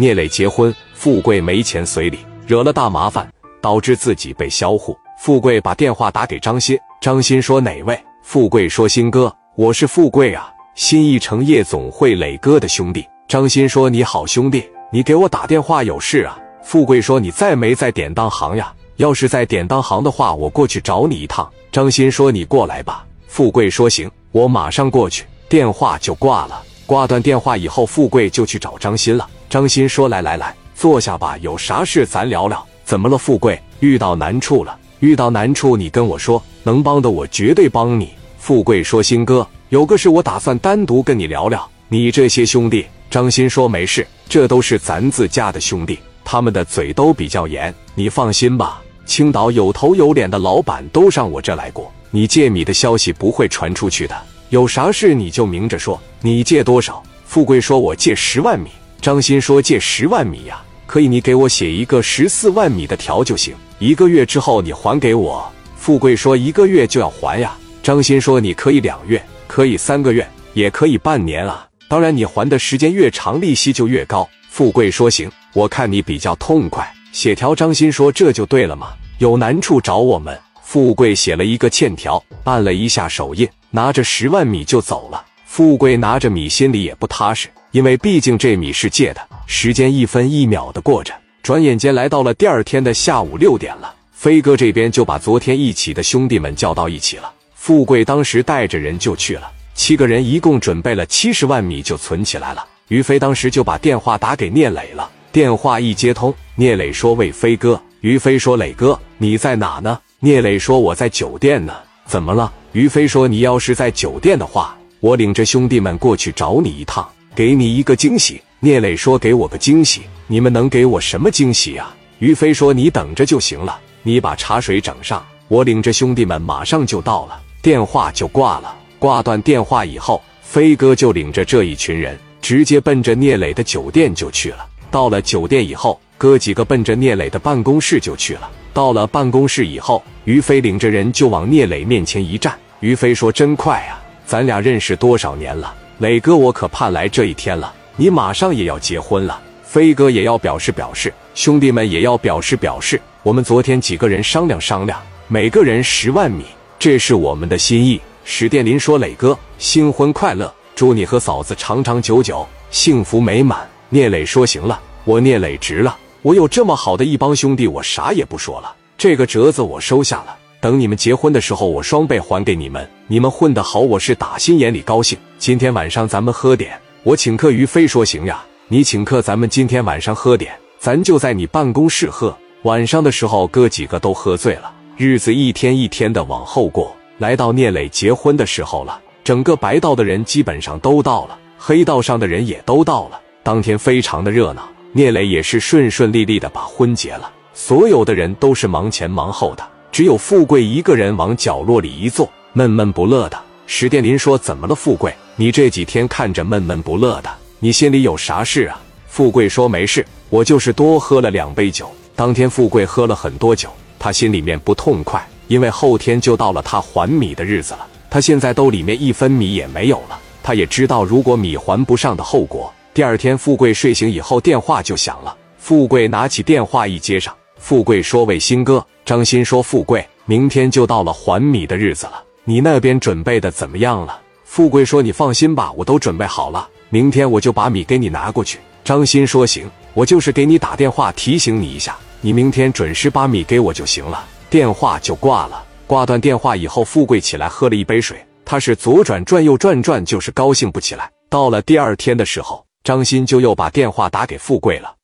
聂磊结婚，富贵没钱随礼，惹了大麻烦，导致自己被销户。富贵把电话打给张鑫，张鑫说哪位？富贵说鑫哥，我是富贵啊，新一城夜总会磊哥的兄弟。张鑫说你好兄弟，你给我打电话有事啊？富贵说你在没在典当行呀？要是在典当行的话，我过去找你一趟。张鑫说你过来吧。富贵说行，我马上过去。电话就挂了。挂断电话以后，富贵就去找张鑫了。张鑫说来来来，坐下吧，有啥事咱聊聊。怎么了？富贵遇到难处了。遇到难处，你跟我说，能帮的我绝对帮你。富贵说：“鑫哥，有个事我打算单独跟你聊聊。你这些兄弟。”张鑫说：“没事，这都是咱自家的兄弟，他们的嘴都比较严，你放心吧。青岛有头有脸的老板都上我这来过，你借米的消息不会传出去的。有啥事你就明着说。你借多少？”富贵说：“我借十万米。”张鑫说：“借十万米呀，可以，你给我写一个十四万米的条就行。”一个月之后你还给我，富贵说一个月就要还呀。张鑫说你可以两月，可以三个月，也可以半年啊。当然你还的时间越长，利息就越高。富贵说行，我看你比较痛快，写条。张鑫说这就对了嘛，有难处找我们。富贵写了一个欠条，按了一下手印，拿着十万米就走了。富贵拿着米心里也不踏实，因为毕竟这米是借的。时间一分一秒的过着。转眼间来到了第二天的下午六点了，飞哥这边就把昨天一起的兄弟们叫到一起了。富贵当时带着人就去了，七个人一共准备了七十万米就存起来了。于飞当时就把电话打给聂磊了，电话一接通，聂磊说：“喂，飞哥。”于飞说：“磊哥，你在哪呢？”聂磊说：“我在酒店呢。”怎么了？于飞说：“你要是在酒店的话，我领着兄弟们过去找你一趟，给你一个惊喜。”聂磊说：“给我个惊喜，你们能给我什么惊喜呀？”于飞说：“你等着就行了，你把茶水整上，我领着兄弟们马上就到了。”电话就挂了。挂断电话以后，飞哥就领着这一群人直接奔着聂磊的酒店就去了。到了酒店以后，哥几个奔着聂磊的办公室就去了。到了办公室以后，于飞领着人就往聂磊面前一站。于飞说：“真快啊，咱俩认识多少年了？磊哥，我可盼来这一天了。”你马上也要结婚了，飞哥也要表示表示，兄弟们也要表示表示。我们昨天几个人商量商量，每个人十万米，这是我们的心意。史殿林说：“磊哥，新婚快乐，祝你和嫂子长长久久，幸福美满。”聂磊说：“行了，我聂磊值了，我有这么好的一帮兄弟，我啥也不说了。这个折子我收下了，等你们结婚的时候，我双倍还给你们。你们混得好，我是打心眼里高兴。今天晚上咱们喝点。”我请客，于飞说行呀，你请客，咱们今天晚上喝点，咱就在你办公室喝。晚上的时候，哥几个都喝醉了，日子一天一天的往后过，来到聂磊结婚的时候了。整个白道的人基本上都到了，黑道上的人也都到了。当天非常的热闹，聂磊也是顺顺利利的把婚结了。所有的人都是忙前忙后的，只有富贵一个人往角落里一坐，闷闷不乐的。史殿林说：“怎么了，富贵？你这几天看着闷闷不乐的，你心里有啥事啊？”富贵说：“没事，我就是多喝了两杯酒。”当天，富贵喝了很多酒，他心里面不痛快，因为后天就到了他还米的日子了。他现在兜里面一分米也没有了，他也知道如果米还不上的后果。第二天，富贵睡醒以后，电话就响了。富贵拿起电话一接上，富贵说：“喂，新哥。”张鑫说：“富贵，明天就到了还米的日子了。”你那边准备的怎么样了？富贵说：“你放心吧，我都准备好了，明天我就把米给你拿过去。”张鑫说：“行，我就是给你打电话提醒你一下，你明天准时把米给我就行了。”电话就挂了。挂断电话以后，富贵起来喝了一杯水，他是左转转右转转，就是高兴不起来。到了第二天的时候，张鑫就又把电话打给富贵了。